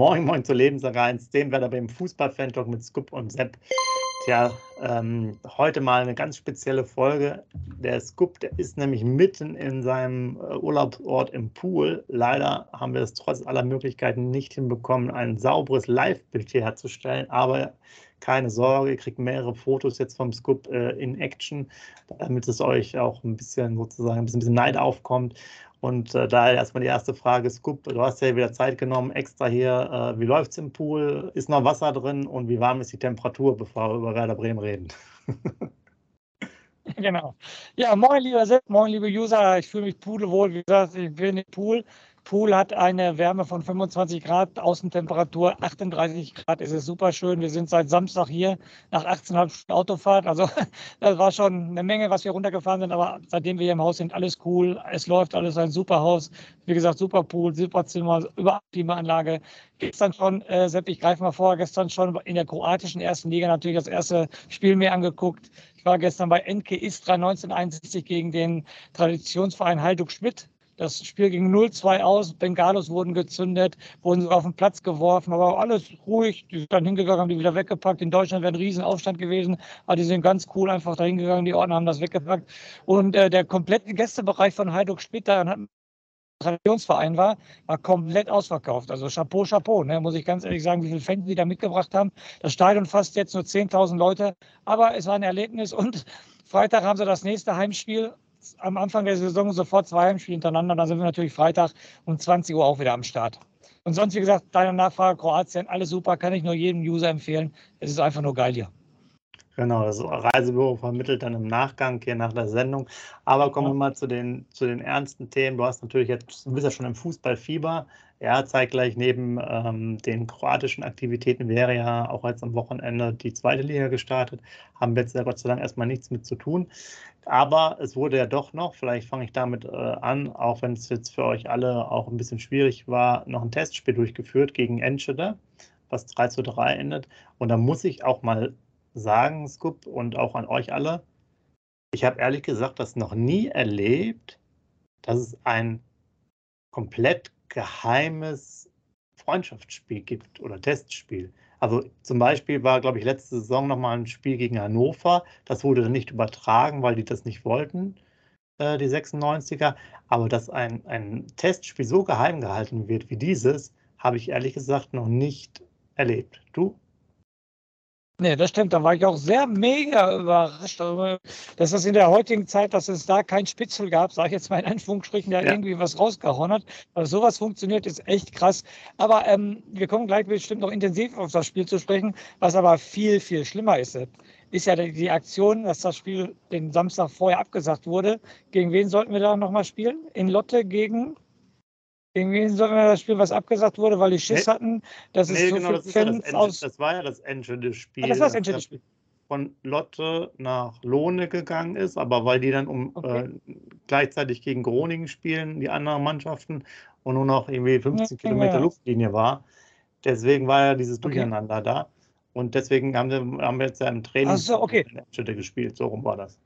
Moin Moin zur Lebenssache 1, dem Werder beim Fußball-Fan-Talk mit Scoop und Sepp. Tja, ähm, heute mal eine ganz spezielle Folge. Der Scoop, der ist nämlich mitten in seinem äh, Urlaubsort im Pool. Leider haben wir es trotz aller Möglichkeiten nicht hinbekommen, ein sauberes Live-Bild hier herzustellen. Aber keine Sorge, ihr kriegt mehrere Fotos jetzt vom Scoop äh, in Action, damit es euch auch ein bisschen sozusagen ein bisschen Neid aufkommt. Und äh, daher erstmal die erste Frage, Scoop, du hast ja wieder Zeit genommen, extra hier, äh, wie es im Pool? Ist noch Wasser drin und wie warm ist die Temperatur, bevor wir über Werder Bremen reden? genau. Ja, moin lieber Sepp, moin liebe User, ich fühle mich pudelwohl, wie gesagt, ich bin im Pool. Pool hat eine Wärme von 25 Grad, Außentemperatur 38 Grad. Es ist super schön. Wir sind seit Samstag hier nach 18,5 Stunden Autofahrt. Also das war schon eine Menge, was wir runtergefahren sind. Aber seitdem wir hier im Haus sind, alles cool. Es läuft alles ein super Haus. Wie gesagt, super Pool, super Zimmer, überall Klimaanlage. Gestern schon, äh, Sepp, ich greife mal vor, gestern schon in der kroatischen ersten Liga natürlich das erste Spiel mir angeguckt. Ich war gestern bei Enke Istra 1961 gegen den Traditionsverein Halduk Schmidt. Das Spiel ging 0-2 aus, Bengalos wurden gezündet, wurden sogar auf den Platz geworfen, aber alles ruhig. Die sind dann hingegangen, haben die wieder weggepackt. In Deutschland wäre ein Riesenaufstand gewesen, aber die sind ganz cool einfach da hingegangen, die Ordner haben das weggepackt. Und äh, der komplette Gästebereich von Heiduk Splitter hat Traditionsverein war, war komplett ausverkauft. Also Chapeau, Chapeau, ne? muss ich ganz ehrlich sagen, wie viele Fans die da mitgebracht haben. Das Stadion fasst jetzt nur 10.000 Leute, aber es war ein Erlebnis und Freitag haben sie das nächste Heimspiel am Anfang der Saison sofort zwei Heimspiele hintereinander. Dann sind wir natürlich Freitag um 20 Uhr auch wieder am Start. Und sonst, wie gesagt, deine Nachfrage, Kroatien, alles super, kann ich nur jedem User empfehlen. Es ist einfach nur geil hier. Genau, das Reisebüro vermittelt dann im Nachgang hier nach der Sendung. Aber kommen wir mal zu den, zu den ernsten Themen. Du hast natürlich jetzt, du bist ja schon im Fußballfieber. Ja, zeitgleich neben ähm, den kroatischen Aktivitäten wäre ja auch jetzt am Wochenende die zweite Liga gestartet. Haben wir jetzt ja Gott sei Dank erstmal nichts mit zu tun. Aber es wurde ja doch noch, vielleicht fange ich damit äh, an, auch wenn es jetzt für euch alle auch ein bisschen schwierig war, noch ein Testspiel durchgeführt gegen Enschede, was 3 zu 3 endet. Und da muss ich auch mal sagen, Scoop, und auch an euch alle, ich habe ehrlich gesagt das noch nie erlebt, dass es ein komplett geheimes Freundschaftsspiel gibt oder Testspiel. Also zum Beispiel war, glaube ich, letzte Saison nochmal ein Spiel gegen Hannover. Das wurde dann nicht übertragen, weil die das nicht wollten, äh, die 96er. Aber dass ein, ein Testspiel so geheim gehalten wird wie dieses, habe ich ehrlich gesagt noch nicht erlebt. Du? Nee, das stimmt. Da war ich auch sehr mega überrascht, dass das in der heutigen Zeit, dass es da kein Spitzel gab, sage ich jetzt mal in Anführungsstrichen, der ja. irgendwie was rausgehauen hat. Also sowas funktioniert, ist echt krass. Aber ähm, wir kommen gleich bestimmt noch intensiv auf das Spiel zu sprechen. Was aber viel, viel schlimmer ist, ist ja die Aktion, dass das Spiel den Samstag vorher abgesagt wurde. Gegen wen sollten wir da nochmal spielen? In Lotte gegen irgendwie sollten wir das Spiel, was abgesagt wurde, weil die Schiss nee, hatten, dass nee, es so genau, viele Fans ja das aus. Das war ja das Enschede-Spiel. Ah, das war das Enschede-Spiel. Von Lotte nach Lohne gegangen ist, aber weil die dann um okay. äh, gleichzeitig gegen Groningen spielen, die anderen Mannschaften, und nur noch irgendwie 15 ja, Kilometer ja. Luftlinie war. Deswegen war ja dieses Durcheinander okay. da. Und deswegen haben wir, haben wir jetzt ja im Training so, okay. gespielt. So rum war das.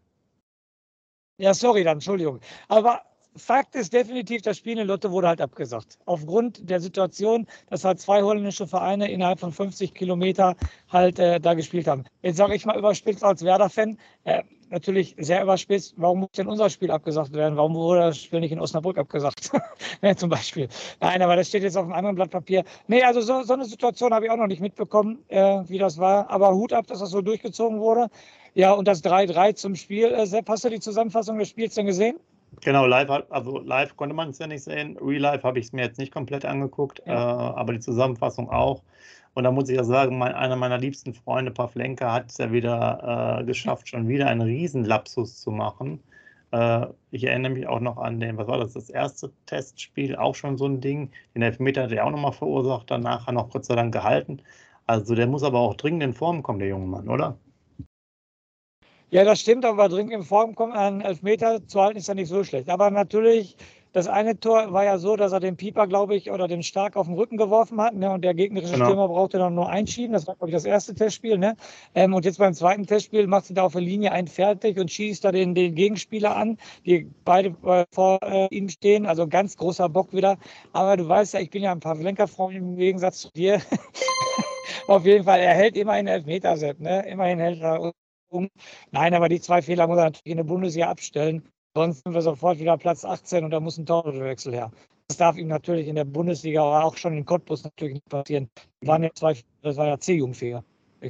Ja, sorry dann, Entschuldigung. Aber Fakt ist definitiv, das Spiel in Lotte wurde halt abgesagt. Aufgrund der Situation, dass halt zwei holländische Vereine innerhalb von 50 Kilometer halt äh, da gespielt haben. Jetzt sage ich mal überspitzt als Werder-Fan, äh, natürlich sehr überspitzt, warum muss denn unser Spiel abgesagt werden? Warum wurde das Spiel nicht in Osnabrück abgesagt? ja, zum Beispiel. Nein, aber das steht jetzt auf einem anderen Blatt Papier. Nee, also so, so eine Situation habe ich auch noch nicht mitbekommen, äh, wie das war. Aber Hut ab, dass das so durchgezogen wurde. Ja, und das 3-3 zum Spiel. Äh, Sepp, hast du die Zusammenfassung des Spiels denn gesehen? Genau, live, also live konnte man es ja nicht sehen. Real Life habe ich es mir jetzt nicht komplett angeguckt, ja. äh, aber die Zusammenfassung auch. Und da muss ich ja sagen, mein, einer meiner liebsten Freunde, Pavlenka, hat es ja wieder äh, geschafft, schon wieder einen Riesenlapsus zu machen. Äh, ich erinnere mich auch noch an den, was war das, das erste Testspiel, auch schon so ein Ding. Den Elfmeter hat er auch nochmal verursacht, danach noch Gott sei Dank gehalten. Also der muss aber auch dringend in Form kommen, der junge Mann, oder? Ja, das stimmt, aber dringend in Form kommen, einen Elfmeter zu halten, ist ja nicht so schlecht. Aber natürlich das eine Tor war ja so, dass er den Pieper, glaube ich, oder den Stark auf den Rücken geworfen hat. Ne? Und der gegnerische genau. Stürmer brauchte dann nur einschieben. Das war, glaube ich, das erste Testspiel. Ne? Ähm, und jetzt beim zweiten Testspiel macht sie da auf der Linie einen fertig und schießt da den, den Gegenspieler an, die beide äh, vor äh, ihm stehen. Also ganz großer Bock wieder. Aber du weißt ja, ich bin ja ein Pavlenka-Freund im Gegensatz zu dir. auf jeden Fall, er hält immerhin Elfmeter, Sepp, ne? Immerhin hält er um. Nein, aber die zwei Fehler muss er natürlich in der Bundesliga abstellen. Sonst sind wir sofort wieder Platz 18 und da muss ein Torwechsel her. Das darf ihm natürlich in der Bundesliga, aber auch schon in Cottbus natürlich nicht passieren. Das waren ja zwei, das war ja C-Jugendfehler.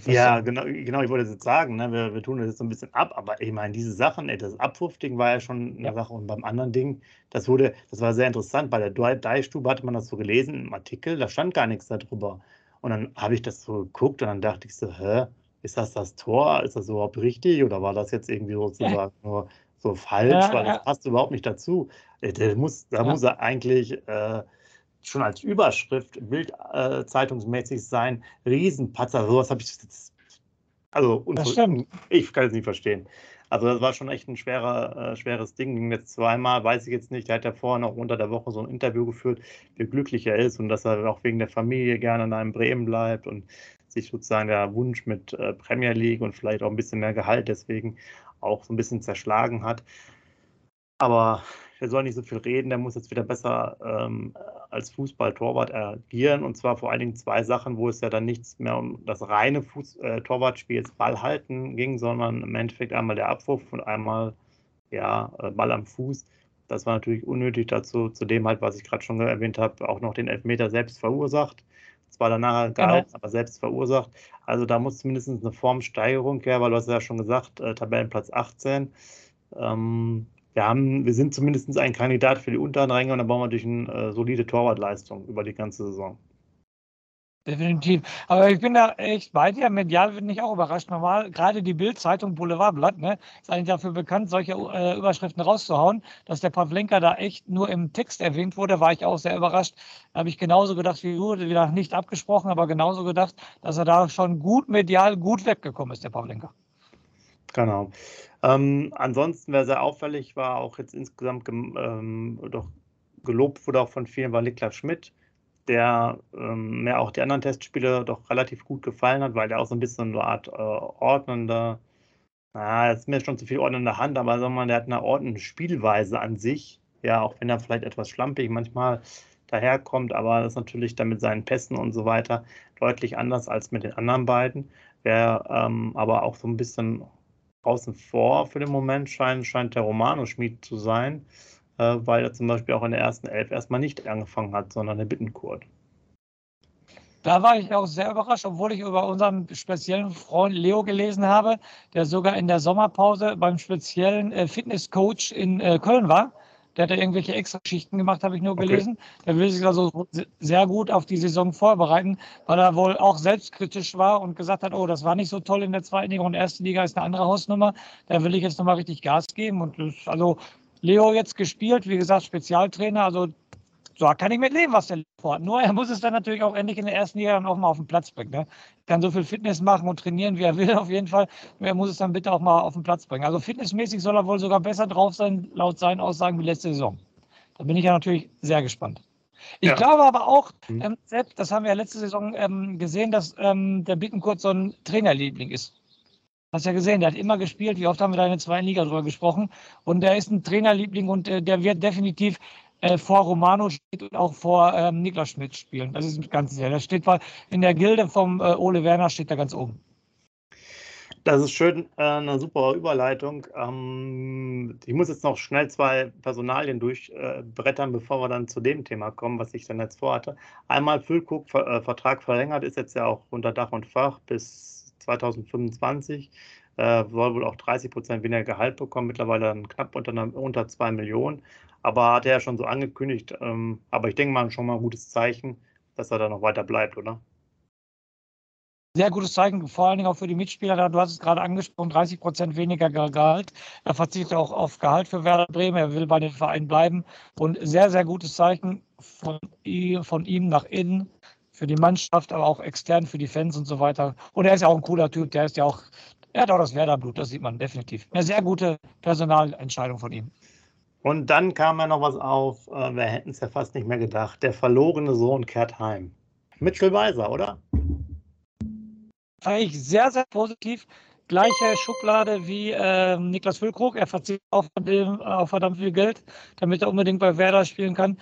Ja, genau, genau, ich wollte jetzt sagen, ne, wir, wir, tun das jetzt so ein bisschen ab, aber ich meine, diese Sachen, ey, das Abwurfding war ja schon eine ja. Sache und beim anderen Ding, das wurde, das war sehr interessant, bei der Deichstube hatte man das so gelesen im Artikel, da stand gar nichts darüber. Und dann habe ich das so geguckt und dann dachte ich so, hä, ist das das Tor? Ist das überhaupt richtig? Oder war das jetzt irgendwie sozusagen nur so falsch? Weil das passt überhaupt nicht dazu. Äh, der muss, da muss er eigentlich äh, schon als Überschrift bildzeitungsmäßig äh, sein. Riesenpatzer, sowas habe ich jetzt. Also, ich kann es nicht verstehen. Also das war schon echt ein schwerer, äh, schweres Ding. Ging jetzt zweimal, weiß ich jetzt nicht. Der hat ja vorher noch unter der Woche so ein Interview geführt, wie glücklich er ist und dass er auch wegen der Familie gerne in einem Bremen bleibt und sich sozusagen der Wunsch mit äh, Premier League und vielleicht auch ein bisschen mehr Gehalt deswegen auch so ein bisschen zerschlagen hat. Aber der soll nicht so viel reden, der muss jetzt wieder besser ähm, als Fußball-Torwart agieren. Und zwar vor allen Dingen zwei Sachen, wo es ja dann nichts mehr um das reine Fuß äh, Torwartspiel, jetzt Ball halten ging, sondern im Endeffekt einmal der Abwurf und einmal ja, äh, Ball am Fuß. Das war natürlich unnötig dazu, zu dem halt, was ich gerade schon erwähnt habe, auch noch den Elfmeter selbst verursacht. Zwar danach gehalten, genau. aber selbst verursacht. Also da muss zumindest eine Formsteigerung her, weil du hast ja schon gesagt, äh, Tabellenplatz 18. Ähm, wir, haben, wir sind zumindest ein Kandidat für die unteren Ränge und dann brauchen wir natürlich eine äh, solide Torwartleistung über die ganze Saison. Definitiv. Aber ich bin da echt bei dir. Medial bin ich auch überrascht. Normal, gerade die Bild-Zeitung Boulevardblatt, ne, ist eigentlich dafür bekannt, solche äh, Überschriften rauszuhauen. Dass der Pavlenka da echt nur im Text erwähnt wurde, war ich auch sehr überrascht. Da habe ich genauso gedacht wie du, wieder nicht abgesprochen, aber genauso gedacht, dass er da schon gut medial gut weggekommen ist, der Pavlenka. Genau. Ähm, ansonsten, wer sehr auffällig war, auch jetzt insgesamt ähm, doch gelobt wurde auch von vielen, war Niklas Schmidt, der ähm, mir auch die anderen Testspiele doch relativ gut gefallen hat, weil er auch so ein bisschen so eine Art äh, ordnender, na, jetzt ist mir schon zu viel ordnende Hand, aber sagen wir mal, der hat eine ordnende Spielweise an sich. Ja, auch wenn er vielleicht etwas schlampig manchmal daherkommt, aber das ist natürlich dann mit seinen Pässen und so weiter deutlich anders als mit den anderen beiden. Wer ähm, aber auch so ein bisschen außen vor für den Moment scheint, scheint der Romano-Schmied zu sein, äh, weil er zum Beispiel auch in der ersten Elf erstmal nicht angefangen hat, sondern der Bittenkurt. Da war ich auch sehr überrascht, obwohl ich über unseren speziellen Freund Leo gelesen habe, der sogar in der Sommerpause beim speziellen äh, Fitnesscoach in äh, Köln war der hat da irgendwelche extra Schichten gemacht, habe ich nur gelesen. Okay. Der will sich also sehr gut auf die Saison vorbereiten, weil er wohl auch selbstkritisch war und gesagt hat, oh, das war nicht so toll in der zweiten Liga und erste Liga ist eine andere Hausnummer. Da will ich jetzt nochmal richtig Gas geben. Und das, also Leo jetzt gespielt, wie gesagt, Spezialtrainer, also so kann ich mit leben, was der vorhat. Nur er muss es dann natürlich auch endlich in der ersten Liga dann auch mal auf den Platz bringen. Ne? Er kann so viel Fitness machen und trainieren, wie er will, auf jeden Fall. Nur er muss es dann bitte auch mal auf den Platz bringen. Also fitnessmäßig soll er wohl sogar besser drauf sein, laut seinen Aussagen, wie letzte Saison. Da bin ich ja natürlich sehr gespannt. Ich ja. glaube aber auch, mhm. ähm, selbst, das haben wir ja letzte Saison ähm, gesehen, dass ähm, der Bittenkurt so ein Trainerliebling ist. Hast ja gesehen, der hat immer gespielt. Wie oft haben wir da in der zweiten Liga drüber gesprochen? Und der ist ein Trainerliebling und äh, der wird definitiv äh, vor Romano steht und auch vor ähm, Niklas Schmidt spielen. Das ist ganz sicher. Das steht in der Gilde vom äh, Ole Werner steht da ganz oben. Das ist schön, äh, eine super Überleitung. Ähm, ich muss jetzt noch schnell zwei Personalien durchbrettern, bevor wir dann zu dem Thema kommen, was ich dann jetzt vorhatte. Einmal Füllkuck, äh, Vertrag verlängert, ist jetzt ja auch unter Dach und Fach bis 2025. Äh, soll wohl auch 30 Prozent weniger Gehalt bekommen, mittlerweile dann knapp unter, unter 2 Millionen. Aber hat er ja schon so angekündigt. Ähm, aber ich denke mal schon mal ein gutes Zeichen, dass er da noch weiter bleibt, oder? Sehr gutes Zeichen, vor allen Dingen auch für die Mitspieler. Du hast es gerade angesprochen, 30 Prozent weniger Gehalt. Er verzichtet auch auf Gehalt für Werder Bremen. Er will bei den Vereinen bleiben. Und sehr, sehr gutes Zeichen von, von ihm nach innen für die Mannschaft, aber auch extern für die Fans und so weiter. Und er ist ja auch ein cooler Typ. Der ist ja auch, er hat auch das Werder-Blut, das sieht man definitiv. Eine sehr gute Personalentscheidung von ihm. Und dann kam ja noch was auf, äh, wir hätten es ja fast nicht mehr gedacht. Der verlorene Sohn kehrt heim. Mitchell Weiser, oder? Fand ich sehr, sehr positiv. Gleiche Schublade wie äh, Niklas Füllkrug. Er verzichtet auf, dem, auf verdammt viel Geld, damit er unbedingt bei Werder spielen kann.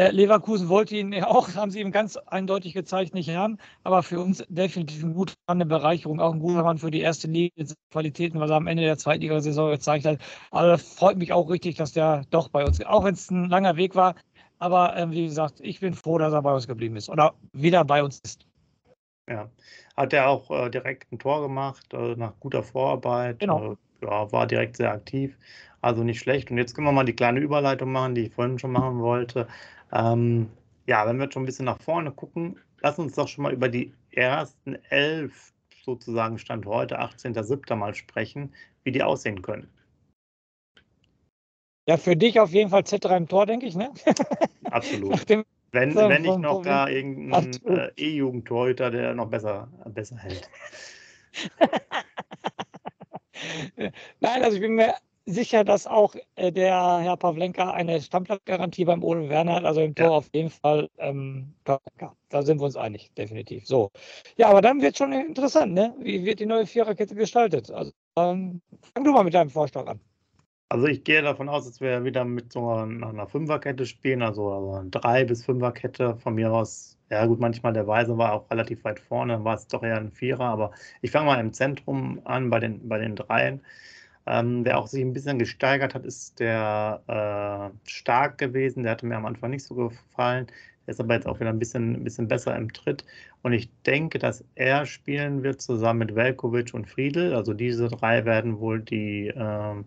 Äh, Leverkusen wollte ihn ja auch, haben sie ihm ganz eindeutig gezeigt, nicht haben. Aber für uns definitiv ein guter Mann, eine Bereicherung, auch ein guter Mann für die erste Liga, Qualitäten, was er am Ende der Zweitligasaison gezeigt hat. Aber das freut mich auch richtig, dass der doch bei uns, auch wenn es ein langer Weg war. Aber äh, wie gesagt, ich bin froh, dass er bei uns geblieben ist oder wieder bei uns ist. Ja, hat er auch äh, direkt ein Tor gemacht, äh, nach guter Vorarbeit. Genau. Ja, war direkt sehr aktiv. Also nicht schlecht. Und jetzt können wir mal die kleine Überleitung machen, die ich vorhin schon machen wollte. Ähm, ja, wenn wir jetzt schon ein bisschen nach vorne gucken, lass uns doch schon mal über die ersten elf, sozusagen Stand heute, 18.07. mal sprechen, wie die aussehen können. Ja, für dich auf jeden Fall Z3 im Tor, denke ich, ne? Absolut. wenn, wenn nicht noch gar irgendein äh, E-Jugendtorhüter, der noch besser, besser hält. Nein, also ich bin mir sicher, dass auch äh, der Herr Pavlenka eine Stammplatzgarantie beim Ole Werner hat, also im Tor ja. auf jeden Fall ähm, Pavlenka. Da sind wir uns einig, definitiv. So. Ja, aber dann wird schon interessant, ne? Wie wird die neue Viererkette gestaltet? Also ähm, fang du mal mit deinem Vorschlag an. Also ich gehe davon aus, dass wir wieder mit so einer, Fünferkette spielen, also, also eine Drei- bis Fünferkette. Von mir aus, ja gut, manchmal der Weise war auch relativ weit vorne, dann war es doch eher ein Vierer, aber ich fange mal im Zentrum an bei den, bei den Dreien. Ähm, wer auch sich ein bisschen gesteigert hat, ist der äh, Stark gewesen. Der hatte mir am Anfang nicht so gefallen. Der ist aber jetzt auch wieder ein bisschen, ein bisschen besser im Tritt. Und ich denke, dass er spielen wird zusammen mit Velkovic und Friedel. Also diese drei werden wohl die äh,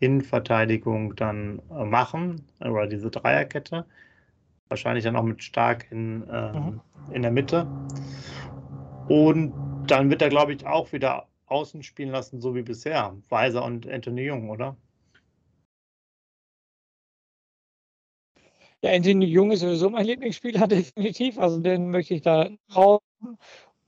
Innenverteidigung dann äh, machen. Oder diese Dreierkette. Wahrscheinlich dann auch mit Stark in, äh, mhm. in der Mitte. Und dann wird er, glaube ich, auch wieder außen spielen lassen, so wie bisher. Weiser und Anthony Jung, oder? Ja, Anthony Jung ist sowieso mein Lieblingsspieler, definitiv. Also den möchte ich da rauchen.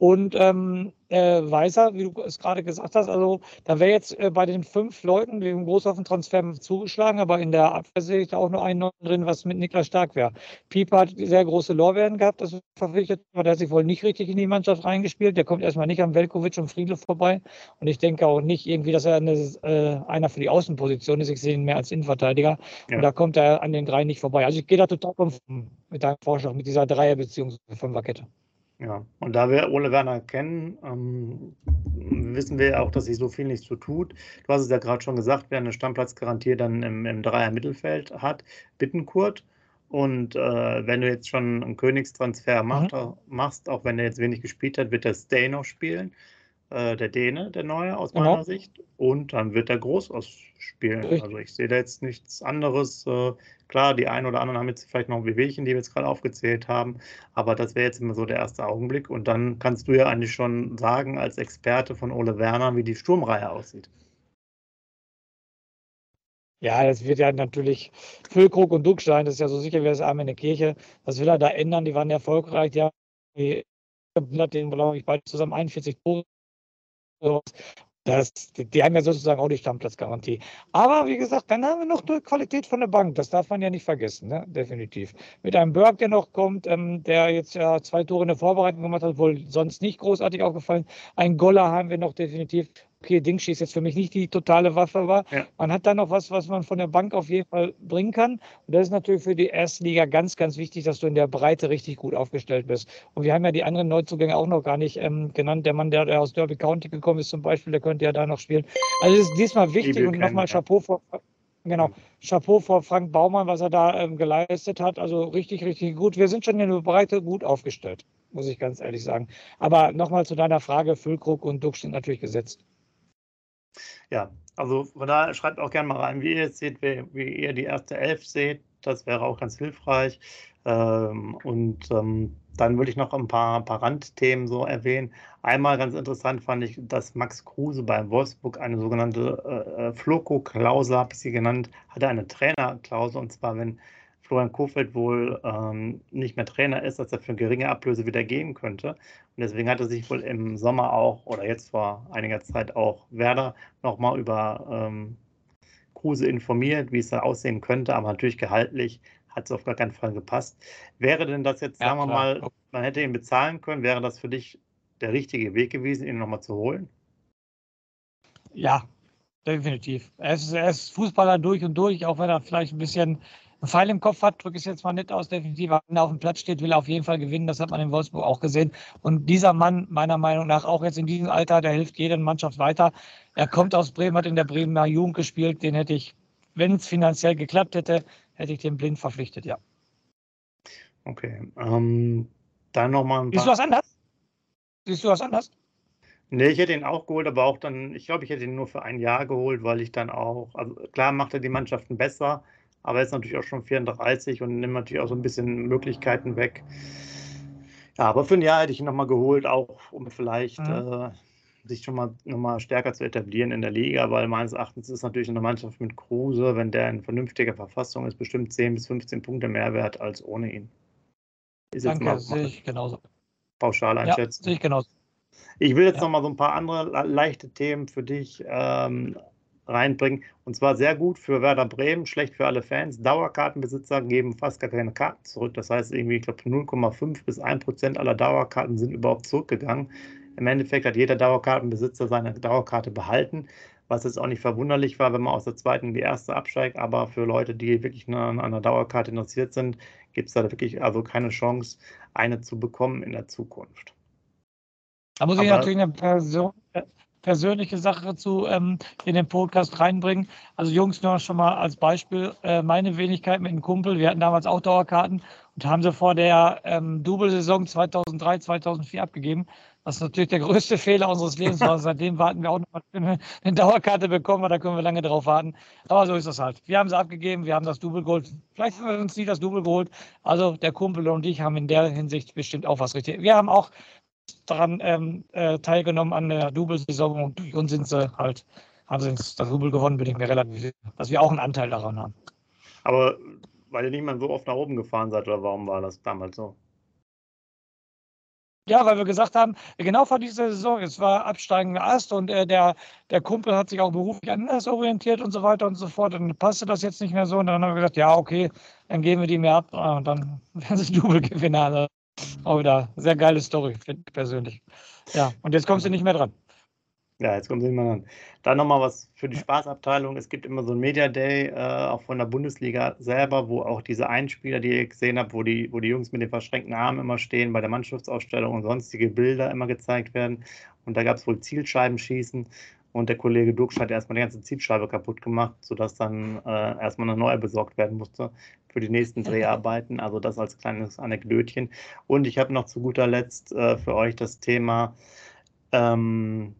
Und ähm, äh, Weiser, wie du es gerade gesagt hast, also da wäre jetzt äh, bei den fünf Leuten, die im großen Transfer zugeschlagen, aber in der Abwehr sehe ich da auch nur einen neuen drin, was mit Niklas Stark wäre. Pieper hat sehr große Lorbeeren gehabt, das verpflichtet, aber der hat sich wohl nicht richtig in die Mannschaft reingespielt. Der kommt erstmal nicht am Velkovic und Friedle vorbei. Und ich denke auch nicht irgendwie, dass er eine, äh, einer für die Außenposition ist. Ich sehe ihn mehr als Innenverteidiger. Ja. Und da kommt er an den drei nicht vorbei. Also ich gehe da total mit deinem Vorschlag, mit dieser Dreier- bzw. Fünferkette. Ja, und da wir Ole Werner kennen, ähm, wissen wir auch, dass sich so viel nicht so tut. Du hast es ja gerade schon gesagt, wer eine Stammplatzgarantie dann im, im Dreier-Mittelfeld hat, Bittenkurt. Und äh, wenn du jetzt schon einen Königstransfer macht, mhm. machst, auch wenn er jetzt wenig gespielt hat, wird der Stay noch spielen äh, der Däne, der Neue aus meiner genau. Sicht. Und dann wird er groß ausspielen. Also ich sehe da jetzt nichts anderes. Äh, klar, die einen oder anderen haben jetzt vielleicht noch Wehwehchen, die wir jetzt gerade aufgezählt haben. Aber das wäre jetzt immer so der erste Augenblick. Und dann kannst du ja eigentlich schon sagen, als Experte von Ole Werner, wie die Sturmreihe aussieht. Ja, das wird ja natürlich Füllkrug und Duckstein, das ist ja so sicher wie das Arm in der Kirche. Was will er da ändern? Die waren erfolgreich. Die haben den, glaube ich, beide zusammen 41 Tore das, die haben ja sozusagen auch die Stammplatzgarantie. Aber wie gesagt, dann haben wir noch eine Qualität von der Bank. Das darf man ja nicht vergessen, ne? definitiv. Mit einem Berg, der noch kommt, ähm, der jetzt ja zwei Tore in der Vorbereitung gemacht hat, wohl sonst nicht großartig aufgefallen. Ein Goller haben wir noch definitiv okay, Dingshi ist jetzt für mich nicht die totale Waffe, aber ja. man hat da noch was, was man von der Bank auf jeden Fall bringen kann. Und das ist natürlich für die erste Liga ganz, ganz wichtig, dass du in der Breite richtig gut aufgestellt bist. Und wir haben ja die anderen Neuzugänge auch noch gar nicht ähm, genannt. Der Mann, der, der, aus Derby County gekommen ist zum Beispiel, der könnte ja da noch spielen. Also das ist diesmal wichtig und nochmal Chapeau vor, Genau, Chapeau vor Frank Baumann, was er da ähm, geleistet hat. Also richtig, richtig gut. Wir sind schon in der Breite gut aufgestellt, muss ich ganz ehrlich sagen. Aber nochmal zu deiner Frage, Füllkrug und Duck sind natürlich gesetzt. Ja, also von daher schreibt auch gerne mal rein, wie ihr es seht, wie, wie ihr die erste Elf seht. Das wäre auch ganz hilfreich. Ähm, und ähm, dann würde ich noch ein paar, paar Randthemen so erwähnen. Einmal ganz interessant fand ich, dass Max Kruse bei Wolfsburg eine sogenannte äh, äh Floco-Klausel, habe ich sie genannt, hatte eine Trainerklausel. Und zwar, wenn Florian Kofeld wohl ähm, nicht mehr Trainer ist, dass er für geringe Ablöse wieder gehen könnte. Und deswegen hat er sich wohl im Sommer auch oder jetzt vor einiger Zeit auch Werder nochmal über ähm, Kruse informiert, wie es da aussehen könnte, aber natürlich gehaltlich hat es auf gar keinen Fall gepasst. Wäre denn das jetzt, ja, sagen wir klar. mal, man hätte ihn bezahlen können, wäre das für dich der richtige Weg gewesen, ihn nochmal zu holen? Ja, definitiv. Er ist, er ist Fußballer durch und durch, auch wenn er vielleicht ein bisschen einen Pfeil im Kopf hat, drücke ich es jetzt mal nicht aus, definitiv. Wenn er auf dem Platz steht, will er auf jeden Fall gewinnen. Das hat man in Wolfsburg auch gesehen. Und dieser Mann, meiner Meinung nach, auch jetzt in diesem Alter, der hilft jeder Mannschaft weiter. Er kommt aus Bremen, hat in der Bremer Jugend gespielt. Den hätte ich, wenn es finanziell geklappt hätte, hätte ich den blind verpflichtet, ja. Okay. Ähm, dann nochmal ein paar. Siehst du was anders? Siehst du was anders? Nee, ich hätte ihn auch geholt, aber auch dann, ich glaube, ich hätte ihn nur für ein Jahr geholt, weil ich dann auch, also klar macht er die Mannschaften besser, aber er ist natürlich auch schon 34 und nimmt natürlich auch so ein bisschen Möglichkeiten weg. Ja, aber für ein Jahr hätte ich ihn nochmal geholt, auch um vielleicht mhm. äh, sich schon mal nochmal stärker zu etablieren in der Liga, weil meines Erachtens ist natürlich eine Mannschaft mit Kruse, wenn der in vernünftiger Verfassung ist, bestimmt 10 bis 15 Punkte mehr wert als ohne ihn. Ist Danke, jetzt mal sehe ich genauso. Pauschal einschätzen. Ja, sehe ich genauso. Ich will jetzt ja. noch mal so ein paar andere leichte Themen für dich ähm, reinbringen. Und zwar sehr gut für Werder Bremen, schlecht für alle Fans. Dauerkartenbesitzer geben fast gar keine Karten zurück. Das heißt, irgendwie, ich glaube, 0,5 bis 1 Prozent aller Dauerkarten sind überhaupt zurückgegangen. Im Endeffekt hat jeder Dauerkartenbesitzer seine Dauerkarte behalten, was jetzt auch nicht verwunderlich war, wenn man aus der zweiten in die erste absteigt. Aber für Leute, die wirklich an einer Dauerkarte interessiert sind, gibt es da wirklich also keine Chance, eine zu bekommen in der Zukunft. Da muss ich Aber, natürlich eine Person, persönliche Sache zu ähm, in den Podcast reinbringen. Also Jungs, nur schon mal als Beispiel, äh, meine Wenigkeit mit einem Kumpel, wir hatten damals auch Dauerkarten und haben sie vor der ähm, Double-Saison 2003, 2004 abgegeben. Was natürlich der größte Fehler unseres Lebens war. Seitdem warten wir auch noch mal eine, eine Dauerkarte bekommen, da können wir lange drauf warten. Aber so ist das halt. Wir haben sie abgegeben, wir haben das Double geholt. Vielleicht haben wir uns nie das Double geholt. Also der Kumpel und ich haben in der Hinsicht bestimmt auch was richtig. Wir haben auch daran ähm, äh, teilgenommen an der Double-Saison und durch uns sind sie halt, haben sie das Double gewonnen, bin ich mir relativ sicher, dass wir auch einen Anteil daran haben. Aber weil ihr nicht mal so oft nach oben gefahren seid, oder warum war das damals so? Ja, weil wir gesagt haben, genau vor dieser Saison, es war absteigender Ast und äh, der, der Kumpel hat sich auch beruflich anders orientiert und so weiter und so fort. Und dann passte das jetzt nicht mehr so. Und dann haben wir gesagt, ja, okay, dann geben wir die mehr ab und dann werden sie Double-Gewinner. Also auch wieder sehr geile Story, finde ich persönlich. Ja, und jetzt kommst du nicht mehr dran. Ja, jetzt kommt nicht mehr dran. Dann nochmal was für die Spaßabteilung. Es gibt immer so ein Media Day, äh, auch von der Bundesliga selber, wo auch diese Einspieler, die ihr gesehen habt, wo die, wo die Jungs mit den verschränkten Armen immer stehen, bei der Mannschaftsausstellung und sonstige Bilder immer gezeigt werden. Und da gab es wohl Zielscheibenschießen. Und der Kollege Duxch hat erstmal die ganze Zielscheibe kaputt gemacht, sodass dann äh, erstmal eine neue besorgt werden musste für die nächsten Dreharbeiten. Also das als kleines Anekdötchen. Und ich habe noch zu guter Letzt äh, für euch das Thema ähm,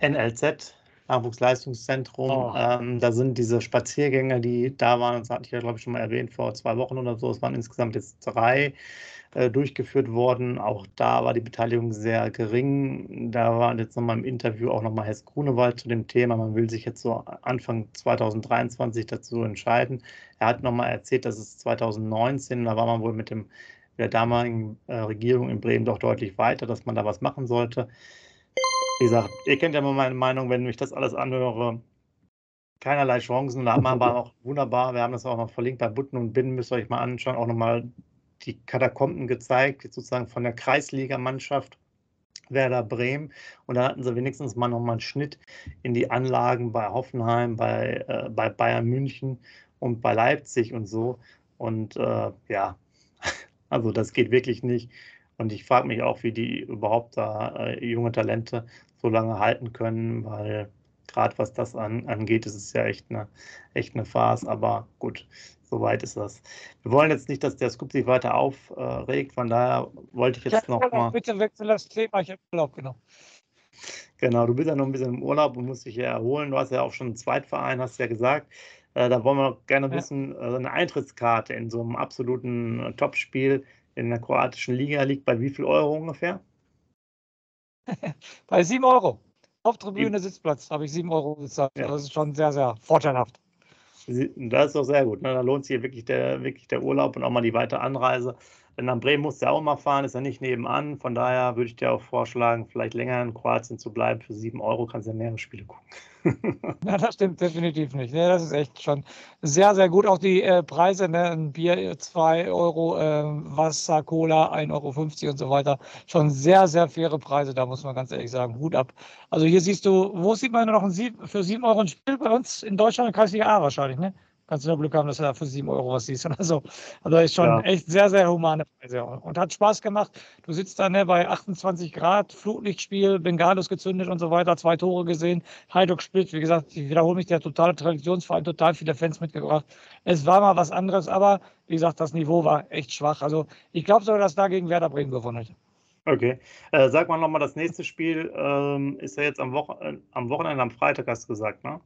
NLZ, Nachwuchsleistungszentrum. Oh. Ähm, da sind diese Spaziergänge, die da waren, das hatte ich ja, glaube ich, schon mal erwähnt, vor zwei Wochen oder so. Es waren insgesamt jetzt drei äh, durchgeführt worden. Auch da war die Beteiligung sehr gering. Da war jetzt nochmal im Interview auch nochmal Hess Grunewald zu dem Thema. Man will sich jetzt so Anfang 2023 dazu entscheiden. Er hat nochmal erzählt, dass es 2019, da war man wohl mit dem der damaligen äh, Regierung in Bremen doch deutlich weiter, dass man da was machen sollte. Wie gesagt, ihr kennt ja immer meine Meinung, wenn ich das alles anhöre, keinerlei Chancen. Da haben wir auch wunderbar, wir haben das auch noch verlinkt bei Butten und Binnen, müsst ihr euch mal anschauen, auch nochmal die Katakomben gezeigt, sozusagen von der Kreisligamannschaft Werder Bremen. Und da hatten sie wenigstens mal nochmal einen Schnitt in die Anlagen bei Hoffenheim, bei, äh, bei Bayern München und bei Leipzig und so. Und äh, ja, also das geht wirklich nicht. Und ich frage mich auch, wie die überhaupt da äh, junge Talente so lange halten können, weil gerade was das an, angeht, ist es ja echt eine, echt eine Farce. Aber gut, Soweit ist das. Wir wollen jetzt nicht, dass der Scoop sich weiter aufregt, von daher wollte ich jetzt noch mal. Bitte wechsel das Thema, ich habe Urlaub genommen. Genau, du bist ja noch ein bisschen im Urlaub und musst dich ja erholen. Du hast ja auch schon einen Zweitverein, hast ja gesagt. Äh, da wollen wir gerne wissen. Äh, eine Eintrittskarte in so einem absoluten äh, Topspiel in der kroatischen Liga liegt bei wie viel Euro ungefähr? bei sieben Euro. Auf Tribüne Sitzplatz habe ich sieben Euro gezahlt. Ja. Das ist schon sehr, sehr vorteilhaft. Das ist doch sehr gut. Ne? Da lohnt sich wirklich der, wirklich der Urlaub und auch mal die weitere Anreise. Denn nach Bremen musst du ja auch mal fahren, ist ja nicht nebenan. Von daher würde ich dir auch vorschlagen, vielleicht länger in Kroatien zu bleiben. Für sieben Euro kannst du ja mehrere Spiele gucken. ja, das stimmt definitiv nicht. Ja, das ist echt schon sehr, sehr gut. Auch die äh, Preise, ne? ein Bier 2 Euro, äh, Wasser, Cola 1,50 Euro und so weiter. Schon sehr, sehr faire Preise, da muss man ganz ehrlich sagen. Hut ab. Also hier siehst du, wo sieht man noch ein Sieb, für 7 Euro ein Spiel bei uns in Deutschland? In Kreisliga A wahrscheinlich, ne? Kannst du nur Glück haben, dass du da für 7 Euro was siehst oder so. Also ist schon ja. echt sehr, sehr humane Preise. Und hat Spaß gemacht. Du sitzt da ne, bei 28 Grad, Flutlichtspiel, Bengalos gezündet und so weiter, zwei Tore gesehen, Heiduk spielt, wie gesagt, ich wiederhole mich, der totale Traditionsverein, total viele Fans mitgebracht. Es war mal was anderes, aber wie gesagt, das Niveau war echt schwach. Also ich glaube sogar, dass da gegen Werder Bremen gewonnen hätte. Okay. Äh, sag mal nochmal, das nächste Spiel ähm, ist ja jetzt am, Wochen äh, am Wochenende, am Freitag, hast du gesagt, ne?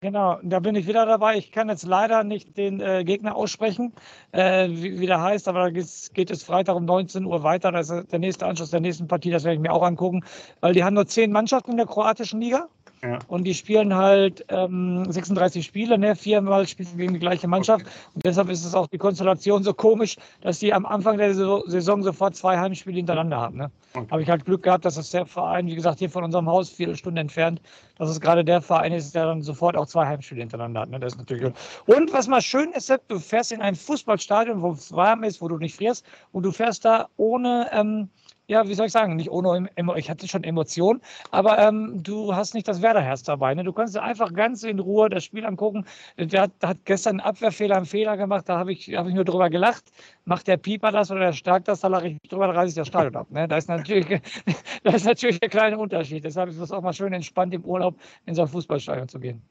Genau, da bin ich wieder dabei. Ich kann jetzt leider nicht den äh, Gegner aussprechen, äh, wie, wie, der heißt, aber da geht es Freitag um 19 Uhr weiter. Das ist der nächste Anschluss der nächsten Partie, das werde ich mir auch angucken, weil die haben nur zehn Mannschaften in der kroatischen Liga. Und die spielen halt ähm, 36 Spiele, ne? viermal spielen gegen die gleiche Mannschaft. Okay. Und deshalb ist es auch die Konstellation so komisch, dass die am Anfang der Saison sofort zwei Heimspiele hintereinander haben. Ne? Okay. Habe ich halt Glück gehabt, dass das der Verein, wie gesagt, hier von unserem Haus, vier Stunden entfernt, dass es gerade der Verein ist, der dann sofort auch zwei Heimspiele hintereinander hat. Ne? Das ist natürlich Und was mal schön ist, du fährst in ein Fußballstadion, wo es warm ist, wo du nicht frierst, und du fährst da ohne. Ähm, ja, wie soll ich sagen, nicht ohne, ich hatte schon Emotionen, aber ähm, du hast nicht das Werderherz dabei. Ne? Du kannst einfach ganz in Ruhe das Spiel angucken. Der hat, hat gestern einen Abwehrfehler, einen Fehler gemacht, da habe ich, hab ich nur drüber gelacht. Macht der Pieper das oder der Stark das, da lache ich drüber, da reiße ich das Stadion ab. Ne? Da, ist natürlich, da ist natürlich der kleine Unterschied. Deshalb ist es auch mal schön entspannt im Urlaub in so ein Fußballstadion zu gehen.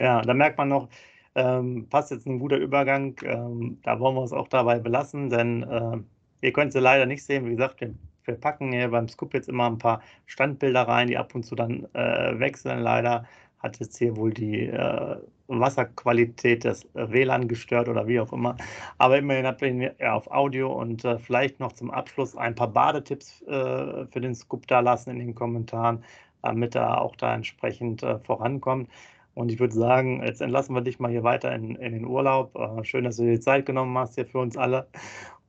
Ja, da merkt man noch, ähm, passt jetzt ein guter Übergang. Ähm, da wollen wir uns auch dabei belassen, denn äh, ihr könnt sie leider nicht sehen. Wie gesagt, wir wir packen hier beim Scoop jetzt immer ein paar Standbilder rein, die ab und zu dann äh, wechseln. Leider hat jetzt hier wohl die äh, Wasserqualität des WLAN gestört oder wie auch immer. Aber immerhin habt ihr ja, auf Audio und äh, vielleicht noch zum Abschluss ein paar Badetipps äh, für den Scoop da lassen in den Kommentaren, damit er auch da entsprechend äh, vorankommt. Und ich würde sagen, jetzt entlassen wir dich mal hier weiter in, in den Urlaub. Äh, schön, dass du dir die Zeit genommen hast hier für uns alle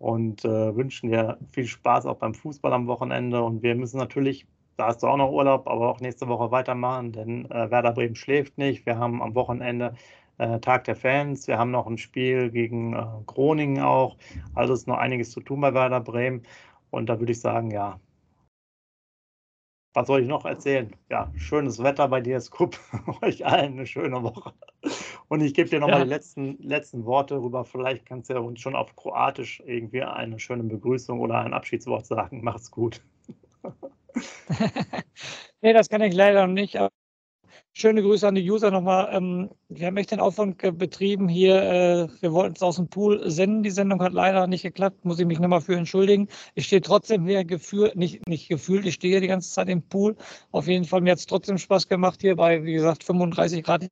und äh, wünschen dir viel Spaß auch beim Fußball am Wochenende. Und wir müssen natürlich, da hast du auch noch Urlaub, aber auch nächste Woche weitermachen, denn äh, Werder Bremen schläft nicht. Wir haben am Wochenende äh, Tag der Fans. Wir haben noch ein Spiel gegen äh, Groningen auch. Also ist noch einiges zu tun bei Werder Bremen. Und da würde ich sagen, ja, was soll ich noch erzählen? Ja, schönes Wetter bei dir, Scoop. Euch allen eine schöne Woche. Und ich gebe dir nochmal ja. die letzten, letzten Worte rüber. Vielleicht kannst du uns schon auf Kroatisch irgendwie eine schöne Begrüßung oder ein Abschiedswort sagen. Macht's gut. nee, das kann ich leider noch nicht. Schöne Grüße an die User nochmal. Ähm, wir haben echt den Aufwand betrieben hier. Äh, wir wollten es aus dem Pool senden. Die Sendung hat leider nicht geklappt. Muss ich mich nochmal für entschuldigen. Ich stehe trotzdem hier gefühlt, nicht, nicht gefühlt, ich stehe die ganze Zeit im Pool. Auf jeden Fall, mir hat es trotzdem Spaß gemacht hier bei, wie gesagt, 35 Grad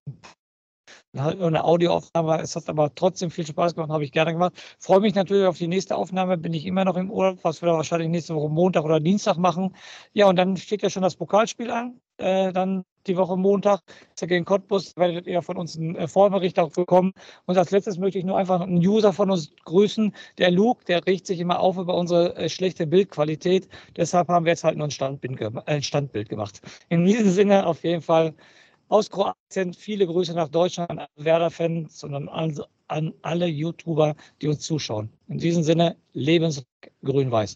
eine Audioaufnahme. Es hat aber trotzdem viel Spaß gemacht, habe ich gerne gemacht. Freue mich natürlich auf die nächste Aufnahme. Bin ich immer noch im Urlaub, was wir wahrscheinlich nächste Woche Montag oder Dienstag machen. Ja, und dann steht ja schon das Pokalspiel an. Äh, dann die Woche Montag ist gegen Cottbus. werdet ihr von uns einen äh, Vorbericht auch bekommen. Und als letztes möchte ich nur einfach einen User von uns grüßen. Der Luke, der riecht sich immer auf über unsere äh, schlechte Bildqualität. Deshalb haben wir jetzt halt nur ein Standbild, ein Standbild gemacht. In diesem Sinne auf jeden Fall aus Kroatien. Viele Grüße nach Deutschland an Werder-Fans und an, alle YouTuber, die uns zuschauen. In diesem Sinne, lebensgrün-weiß.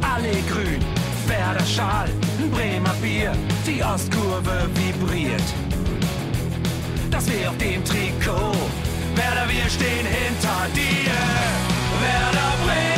Alle grün. Werder Schal, Bremer Bier, die Ostkurve vibriert. Das wir auf dem Trikot. Werder, wir stehen hinter dir. Werder Bremen,